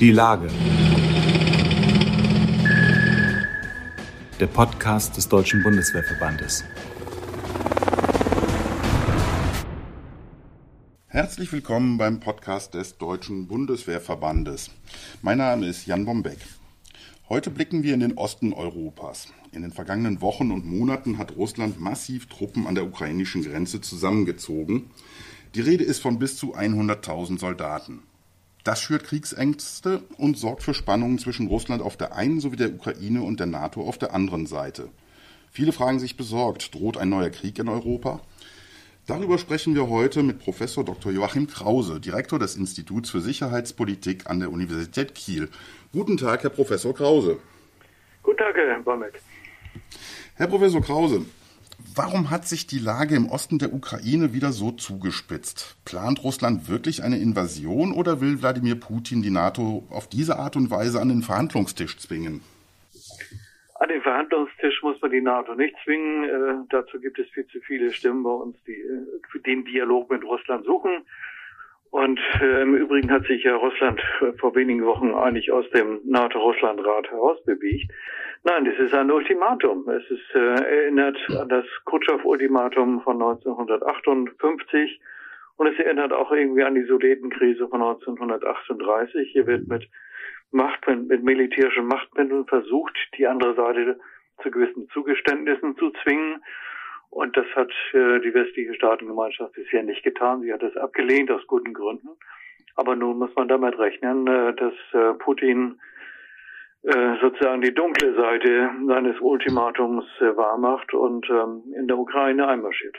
Die Lage. Der Podcast des Deutschen Bundeswehrverbandes. Herzlich willkommen beim Podcast des Deutschen Bundeswehrverbandes. Mein Name ist Jan Bombeck. Heute blicken wir in den Osten Europas. In den vergangenen Wochen und Monaten hat Russland massiv Truppen an der ukrainischen Grenze zusammengezogen. Die Rede ist von bis zu 100.000 Soldaten. Das schürt Kriegsängste und sorgt für Spannungen zwischen Russland auf der einen sowie der Ukraine und der NATO auf der anderen Seite. Viele fragen sich besorgt, droht ein neuer Krieg in Europa? Darüber sprechen wir heute mit Professor Dr. Joachim Krause, Direktor des Instituts für Sicherheitspolitik an der Universität Kiel. Guten Tag, Herr Professor Krause. Guten Tag, Herr Bamek. Herr Professor Krause, Warum hat sich die Lage im Osten der Ukraine wieder so zugespitzt? Plant Russland wirklich eine Invasion oder will Wladimir Putin die NATO auf diese Art und Weise an den Verhandlungstisch zwingen? An den Verhandlungstisch muss man die NATO nicht zwingen. Äh, dazu gibt es viel zu viele Stimmen bei uns, die äh, den Dialog mit Russland suchen. Und äh, im Übrigen hat sich ja Russland vor wenigen Wochen eigentlich aus dem NATO-Russland-Rat herausbewegt. Nein, das ist ein Ultimatum. Es ist äh, erinnert an das Kutschow-Ultimatum von 1958 und es erinnert auch irgendwie an die Sudetenkrise von 1938. Hier wird mit Macht, mit, militärischen Machtmitteln versucht, die andere Seite zu gewissen Zugeständnissen zu zwingen. Und das hat äh, die westliche Staatengemeinschaft bisher nicht getan. Sie hat es abgelehnt aus guten Gründen. Aber nun muss man damit rechnen, äh, dass äh, Putin sozusagen die dunkle Seite seines Ultimatums äh, wahrmacht und ähm, in der Ukraine einmarschiert.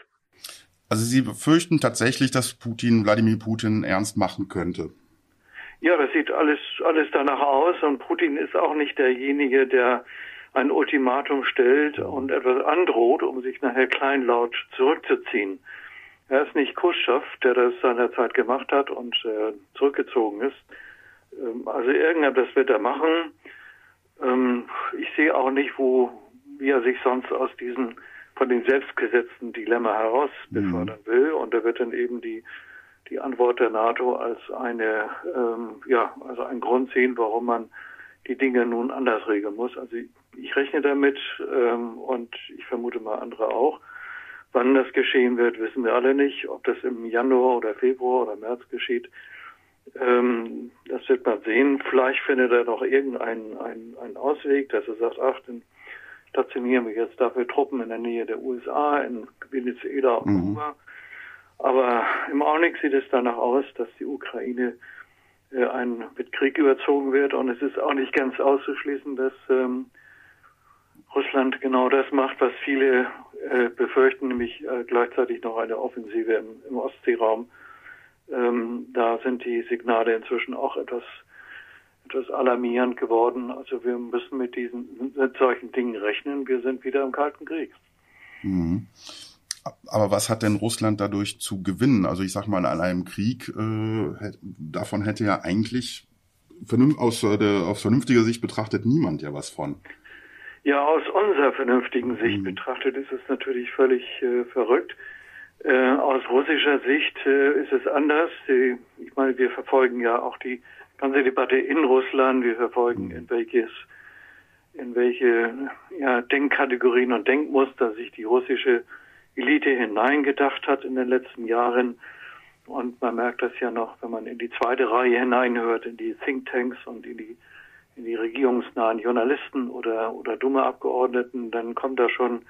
Also Sie befürchten tatsächlich, dass Putin Wladimir Putin ernst machen könnte? Ja, das sieht alles, alles danach aus und Putin ist auch nicht derjenige, der ein Ultimatum stellt und etwas androht, um sich nachher kleinlaut zurückzuziehen. Er ist nicht Khrushchev, der das seinerzeit gemacht hat und äh, zurückgezogen ist. Ähm, also irgendetwas wird er machen. Ähm, ich sehe auch nicht, wo, wie er sich sonst aus diesen von den selbstgesetzten Dilemma heraus mhm. befördern mhm. will. Und er wird dann eben die, die Antwort der NATO als eine, ähm, ja, also ein Grund sehen, warum man die Dinge nun anders regeln muss. Also ich, ich rechne damit ähm, und ich vermute mal andere auch. Wann das geschehen wird, wissen wir alle nicht. Ob das im Januar oder Februar oder März geschieht, ähm, das wird man sehen. Vielleicht findet er noch irgendeinen einen, einen Ausweg, dass er sagt, ach, dann stationieren wir jetzt dafür Truppen in der Nähe der USA, in Venezuela und mhm. Kuba. Aber im Augenblick sieht es danach aus, dass die Ukraine äh, ein, mit Krieg überzogen wird. Und es ist auch nicht ganz auszuschließen, dass ähm, Russland genau das macht, was viele äh, befürchten, nämlich äh, gleichzeitig noch eine Offensive im, im Ostseeraum ähm, da sind die Signale inzwischen auch etwas etwas alarmierend geworden. Also wir müssen mit diesen mit solchen Dingen rechnen. Wir sind wieder im Kalten Krieg. Mhm. Aber was hat denn Russland dadurch zu gewinnen? Also ich sag mal, an einem Krieg äh, davon hätte ja eigentlich aus, der, aus vernünftiger Sicht betrachtet niemand ja was von. Ja, aus unserer vernünftigen Sicht mhm. betrachtet ist es natürlich völlig äh, verrückt. Äh, aus russischer Sicht äh, ist es anders. Ich meine, wir verfolgen ja auch die ganze Debatte in Russland. Wir verfolgen, in welches, in welche ja, Denkkategorien und Denkmuster sich die russische Elite hineingedacht hat in den letzten Jahren. Und man merkt das ja noch, wenn man in die zweite Reihe hineinhört, in die Thinktanks und in die in die regierungsnahen Journalisten oder oder dumme Abgeordneten, dann kommt da schon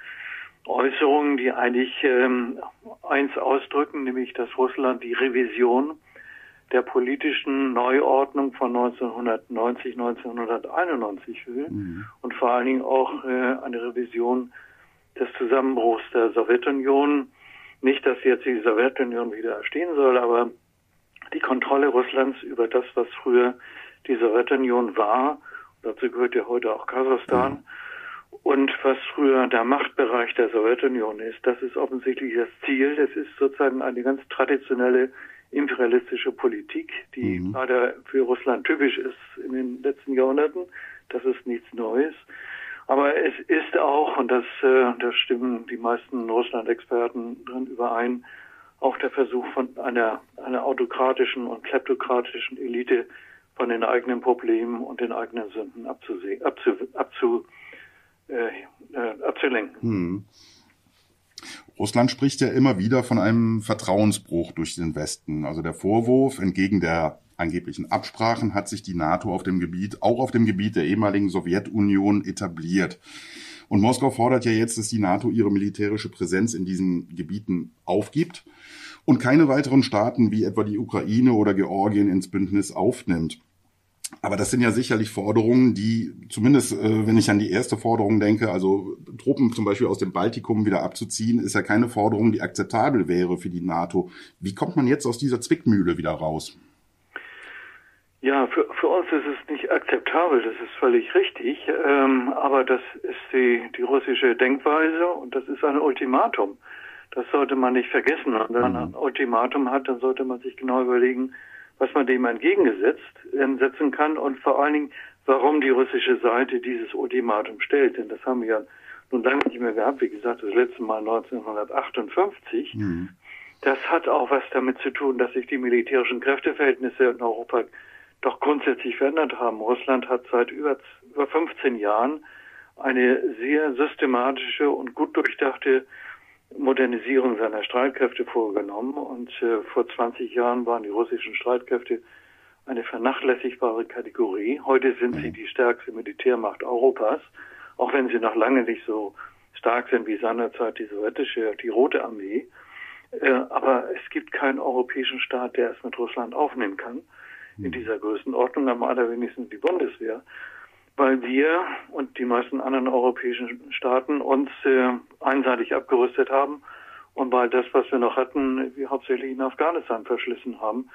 Äußerungen, die eigentlich ähm, eins ausdrücken, nämlich dass Russland die Revision der politischen Neuordnung von 1990, 1991 will mhm. und vor allen Dingen auch äh, eine Revision des Zusammenbruchs der Sowjetunion. Nicht, dass jetzt die Sowjetunion wieder erstehen soll, aber die Kontrolle Russlands über das, was früher die Sowjetunion war, dazu gehört ja heute auch Kasachstan, mhm und was früher der Machtbereich der Sowjetunion ist. Das ist offensichtlich das Ziel. Das ist sozusagen eine ganz traditionelle imperialistische Politik, die mhm. leider für Russland typisch ist in den letzten Jahrhunderten. Das ist nichts Neues. Aber es ist auch, und das, äh, da stimmen die meisten Russland-Experten drin überein, auch der Versuch von einer, einer autokratischen und kleptokratischen Elite von den eigenen Problemen und den eigenen Sünden abzusehen, abzu, abzu, äh, äh, abzulenken. Hm. Russland spricht ja immer wieder von einem Vertrauensbruch durch den Westen. Also der Vorwurf, entgegen der angeblichen Absprachen hat sich die NATO auf dem Gebiet, auch auf dem Gebiet der ehemaligen Sowjetunion etabliert. Und Moskau fordert ja jetzt, dass die NATO ihre militärische Präsenz in diesen Gebieten aufgibt und keine weiteren Staaten wie etwa die Ukraine oder Georgien ins Bündnis aufnimmt. Aber das sind ja sicherlich Forderungen, die zumindest, äh, wenn ich an die erste Forderung denke, also Truppen zum Beispiel aus dem Baltikum wieder abzuziehen, ist ja keine Forderung, die akzeptabel wäre für die NATO. Wie kommt man jetzt aus dieser Zwickmühle wieder raus? Ja, für, für uns ist es nicht akzeptabel, das ist völlig richtig. Ähm, aber das ist die, die russische Denkweise und das ist ein Ultimatum. Das sollte man nicht vergessen. Und wenn man mhm. ein Ultimatum hat, dann sollte man sich genau überlegen, was man dem entgegengesetzt äh, setzen kann und vor allen Dingen, warum die russische Seite dieses Ultimatum stellt. Denn das haben wir ja nun lange nicht mehr gehabt. Wie gesagt, das letzte Mal 1958. Mhm. Das hat auch was damit zu tun, dass sich die militärischen Kräfteverhältnisse in Europa doch grundsätzlich verändert haben. Russland hat seit über, über 15 Jahren eine sehr systematische und gut durchdachte Modernisierung seiner Streitkräfte vorgenommen. Und äh, vor 20 Jahren waren die russischen Streitkräfte eine vernachlässigbare Kategorie. Heute sind sie die stärkste Militärmacht Europas, auch wenn sie noch lange nicht so stark sind wie seinerzeit die sowjetische, die Rote Armee. Äh, aber es gibt keinen europäischen Staat, der es mit Russland aufnehmen kann. In dieser Größenordnung am allerwenigsten die Bundeswehr weil wir und die meisten anderen europäischen Staaten uns äh, einseitig abgerüstet haben und weil das, was wir noch hatten, wir hauptsächlich in Afghanistan verschlissen haben.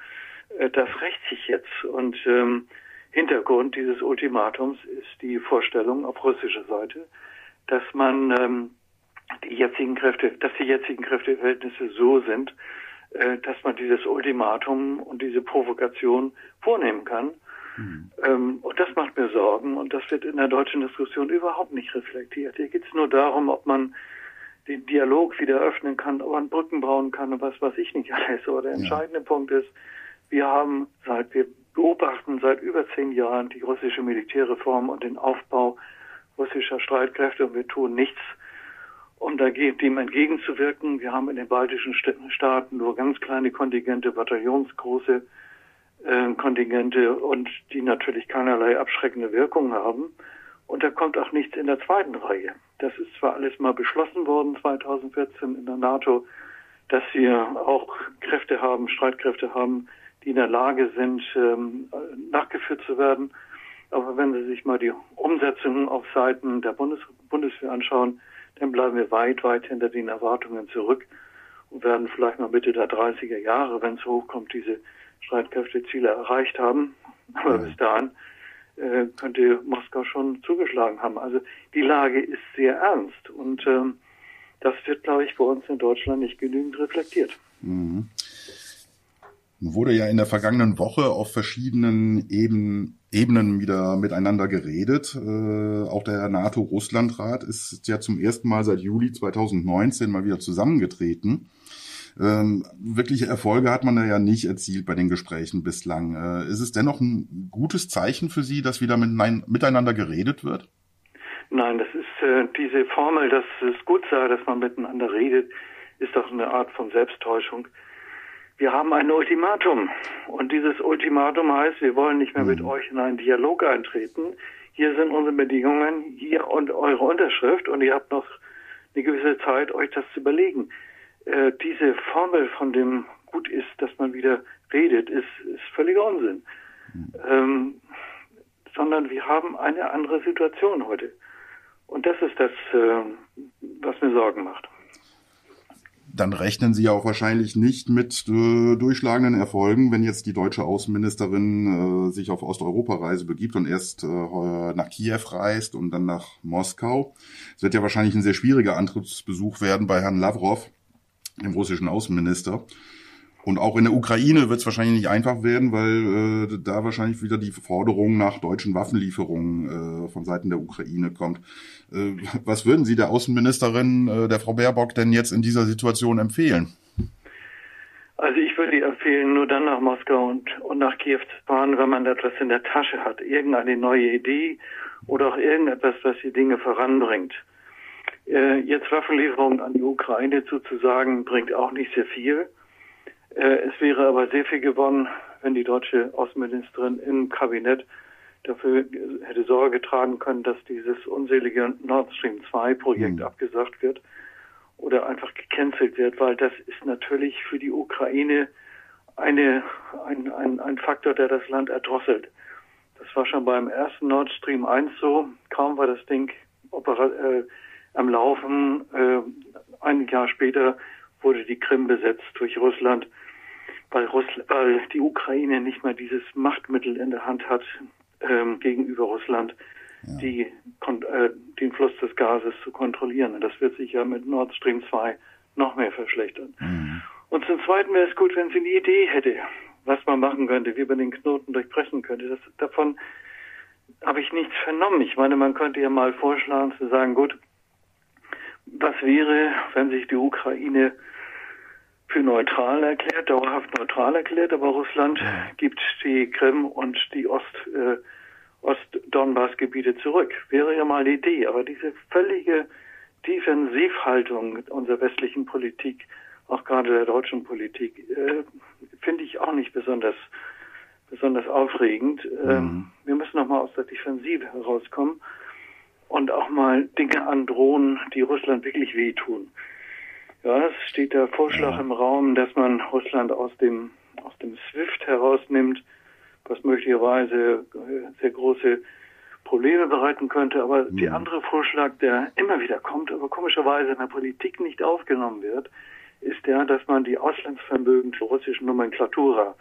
Äh, das rächt sich jetzt und ähm, Hintergrund dieses Ultimatums ist die Vorstellung auf russischer Seite, dass man ähm, die jetzigen Kräfte, dass die jetzigen Kräfteverhältnisse so sind, äh, dass man dieses Ultimatum und diese Provokation vornehmen kann Mhm. Ähm, und das macht mir Sorgen und das wird in der deutschen Diskussion überhaupt nicht reflektiert. Hier geht es nur darum, ob man den Dialog wieder öffnen kann, ob man Brücken bauen kann und was weiß ich nicht alles. Aber der entscheidende ja. Punkt ist, wir haben seit, wir beobachten seit über zehn Jahren die russische Militärreform und den Aufbau russischer Streitkräfte und wir tun nichts, um dem entgegenzuwirken. Wir haben in den baltischen Staaten nur ganz kleine Kontingente, bataillonsgroße äh, Kontingente und die natürlich keinerlei abschreckende Wirkung haben. Und da kommt auch nichts in der zweiten Reihe. Das ist zwar alles mal beschlossen worden 2014 in der NATO, dass wir auch Kräfte haben, Streitkräfte haben, die in der Lage sind, ähm, nachgeführt zu werden. Aber wenn Sie sich mal die Umsetzung auf Seiten der Bundes Bundeswehr anschauen, dann bleiben wir weit, weit hinter den Erwartungen zurück und werden vielleicht mal Mitte der 30er Jahre, wenn es hochkommt, diese Streitkräfteziele erreicht haben. Aber bis dahin äh, könnte Moskau schon zugeschlagen haben. Also die Lage ist sehr ernst und ähm, das wird, glaube ich, bei uns in Deutschland nicht genügend reflektiert. Mhm. Wurde ja in der vergangenen Woche auf verschiedenen Eben, Ebenen wieder miteinander geredet. Äh, auch der NATO-Russland-Rat ist ja zum ersten Mal seit Juli 2019 mal wieder zusammengetreten. Ähm, wirkliche Erfolge hat man ja nicht erzielt bei den Gesprächen bislang. Äh, ist es dennoch ein gutes Zeichen für Sie, dass wieder mit, miteinander geredet wird? Nein, das ist äh, diese Formel, dass es gut sei, dass man miteinander redet, ist doch eine Art von Selbsttäuschung. Wir haben ein Ultimatum und dieses Ultimatum heißt, wir wollen nicht mehr mhm. mit euch in einen Dialog eintreten. Hier sind unsere Bedingungen, hier und eure Unterschrift und ihr habt noch eine gewisse Zeit, euch das zu überlegen äh, diese Formel von dem gut ist, dass man wieder redet, ist, ist völliger Unsinn. Ähm, sondern wir haben eine andere Situation heute. Und das ist das, äh, was mir Sorgen macht. Dann rechnen Sie ja auch wahrscheinlich nicht mit äh, durchschlagenden Erfolgen, wenn jetzt die deutsche Außenministerin äh, sich auf Osteuropa-Reise begibt und erst äh, nach Kiew reist und dann nach Moskau. Es wird ja wahrscheinlich ein sehr schwieriger Antrittsbesuch werden bei Herrn Lavrov dem russischen Außenminister. Und auch in der Ukraine wird es wahrscheinlich nicht einfach werden, weil äh, da wahrscheinlich wieder die Forderung nach deutschen Waffenlieferungen äh, von Seiten der Ukraine kommt. Äh, was würden Sie der Außenministerin, äh, der Frau Baerbock, denn jetzt in dieser Situation empfehlen? Also ich würde empfehlen, nur dann nach Moskau und, und nach Kiew zu fahren, wenn man etwas in der Tasche hat. Irgendeine neue Idee oder auch irgendetwas, was die Dinge voranbringt. Äh, jetzt Waffenlieferungen an die Ukraine zuzusagen, bringt auch nicht sehr viel. Äh, es wäre aber sehr viel gewonnen, wenn die deutsche Außenministerin im Kabinett dafür hätte Sorge getragen können, dass dieses unselige Nord Stream 2 Projekt mhm. abgesagt wird oder einfach gecancelt wird, weil das ist natürlich für die Ukraine eine, ein, ein, ein Faktor, der das Land erdrosselt. Das war schon beim ersten Nord Stream 1 so. Kaum war das Ding äh, am Laufen. Äh, ein Jahr später wurde die Krim besetzt durch Russland, weil, Russland, weil die Ukraine nicht mehr dieses Machtmittel in der Hand hat ähm, gegenüber Russland, ja. die, äh, den Fluss des Gases zu kontrollieren. Und das wird sich ja mit Nord Stream 2 noch mehr verschlechtern. Mhm. Und zum Zweiten wäre es gut, wenn sie eine Idee hätte, was man machen könnte, wie man den Knoten durchbrechen könnte. Das, davon habe ich nichts vernommen. Ich meine, man könnte ja mal vorschlagen zu sagen, gut, was wäre, wenn sich die Ukraine für neutral erklärt, dauerhaft neutral erklärt, aber Russland gibt die Krim und die Ost, äh, Ost-Donbass-Gebiete zurück. Wäre ja mal eine Idee, aber diese völlige Defensivhaltung unserer westlichen Politik, auch gerade der deutschen Politik, äh, finde ich auch nicht besonders besonders aufregend. Ähm, mhm. Ähm, wir müssen nochmal aus der Defensive herauskommen und auch mal Dinge androhen, die Russland wirklich wehtun. Ja, es steht der Vorschlag ja. im Raum, dass man Russland aus dem, aus dem SWIFT herausnimmt, was möglicherweise äh, sehr große Probleme bereiten könnte. Aber mhm. der andere Vorschlag, der immer wieder kommt, aber komischerweise in der Politik nicht aufgenommen wird, ist der, dass man die Auslandsvermögen zur russischen Nomenklatura,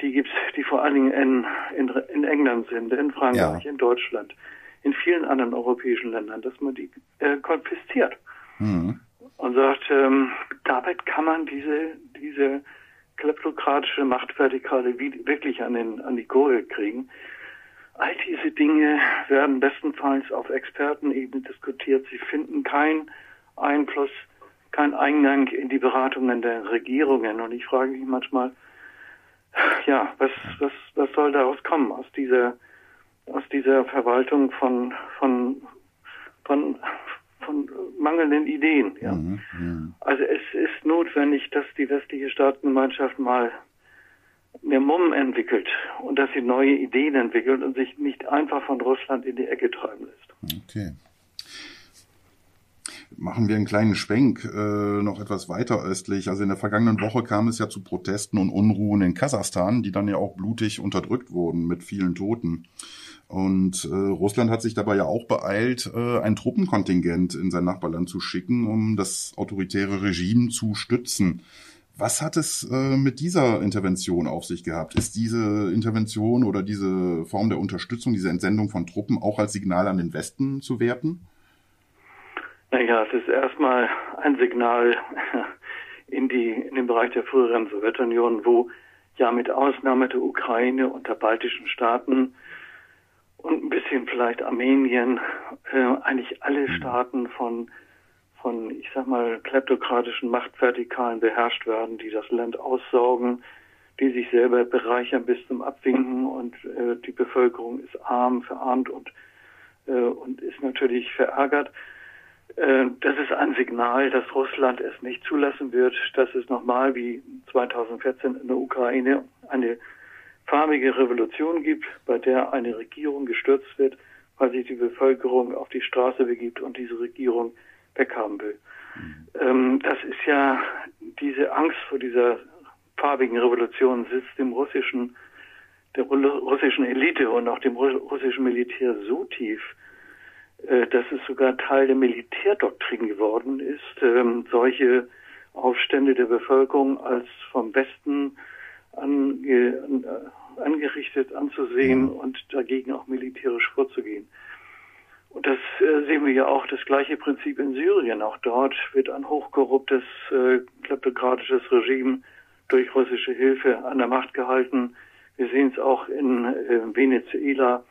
die gibt's, die vor allen Dingen in, in, in England sind, in Frankreich, ja. in Deutschland, in vielen anderen europäischen Ländern, dass man die äh, konfisziert. Mhm und sagt, ähm, damit kann man diese, diese kleptokratische Machtvertikale wirklich an, den, an die Gurgel kriegen. All diese Dinge werden bestenfalls auf Expertenebene diskutiert. Sie finden keinen Einfluss, keinen Eingang in die Beratungen der Regierungen. Und ich frage mich manchmal, ja, was, was, was soll daraus kommen aus dieser, aus dieser Verwaltung von, von, von, von mangelnden Ideen. Ja. Mhm, mhm, Also es ist notwendig, dass die westliche Staatengemeinschaft mal mehr Mumm entwickelt und dass sie neue Ideen entwickelt und sich nicht einfach von Russland in die Ecke treiben lässt. Okay. Machen wir einen kleinen Schwenk äh, noch etwas weiter östlich. Also in der vergangenen Woche kam es ja zu Protesten und Unruhen in Kasachstan, die dann ja auch blutig unterdrückt wurden mit vielen Toten. Und äh, Russland hat sich dabei ja auch beeilt, äh, ein Truppenkontingent in sein Nachbarland zu schicken, um das autoritäre Regime zu stützen. Was hat es äh, mit dieser Intervention auf sich gehabt? Ist diese Intervention oder diese Form der Unterstützung, diese Entsendung von Truppen auch als Signal an den Westen zu werten? Naja, es ist erstmal ein Signal in, die, in den Bereich der früheren Sowjetunion, wo ja mit Ausnahme der Ukraine und der baltischen Staaten und ein bisschen vielleicht Armenien, äh, eigentlich alle mhm. Staaten von, von, ich sag mal, kleptokratischen Machtvertikalen beherrscht werden, die das Land aussaugen, die sich selber bereichern bis zum Abwinken und äh, die Bevölkerung ist arm, verarmt und, äh, und ist natürlich verärgert. Äh, das ist ein Signal, dass Russland es nicht zulassen wird, dass es nochmal wie 2014 in der Ukraine eine farbige Revolution gibt, bei der eine Regierung gestürzt wird, weil sich die Bevölkerung auf die Straße begibt und diese Regierung weghaben will. Mhm. Ähm, das ist ja diese Angst vor dieser farbigen Revolution sitzt dem russischen, der russischen Elite und auch dem russischen Militär so tief, dass es sogar Teil der Militärdoktrin geworden ist, ähm, solche Aufstände der Bevölkerung als vom Westen ange, äh, angerichtet anzusehen und dagegen auch militärisch vorzugehen. Und das äh, sehen wir ja auch, das gleiche Prinzip in Syrien. Auch dort wird ein hochkorruptes, äh, kleptokratisches Regime durch russische Hilfe an der Macht gehalten. Wir sehen es auch in äh, Venezuela.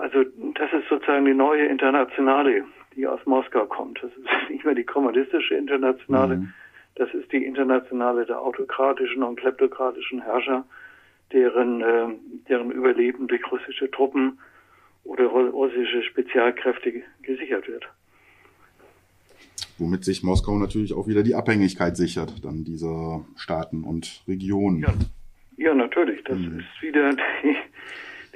Also das ist sozusagen die neue Internationale, die aus Moskau kommt. Das ist nicht mehr die kommunistische Internationale, mhm Das ist die Internationale der autokratischen und kleptokratischen Herrscher, deren, äh, deren Überleben durch russische Truppen oder russische Spezialkräfte gesichert wird. Womit sich Moskau natürlich auch wieder die Abhängigkeit sichert, dann dieser Staaten und Regionen. Ja, ja natürlich. Das mhm. ist wieder die,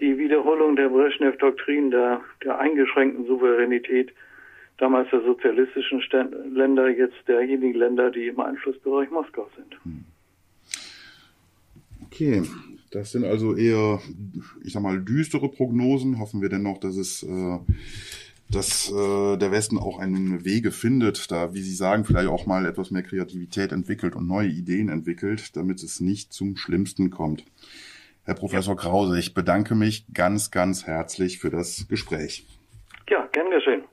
die Wiederholung der Brezhnev-Doktrin der, der eingeschränkten Souveränität damals der sozialistischen Länder, jetzt derjenigen Länder, die im Einflussbereich Moskau sind. Hm. Okay, das sind also eher, ich sag mal, düstere Prognosen. Hoffen wir dennoch, dass es, äh, dass äh, der Westen auch einen Wege findet, da, wie Sie sagen, vielleicht auch mal etwas mehr Kreativität entwickelt und neue Ideen entwickelt, damit es nicht zum Schlimmsten kommt. Herr Professor Krause, ich bedanke mich ganz, ganz herzlich für das Gespräch. Ja, gern geschehen.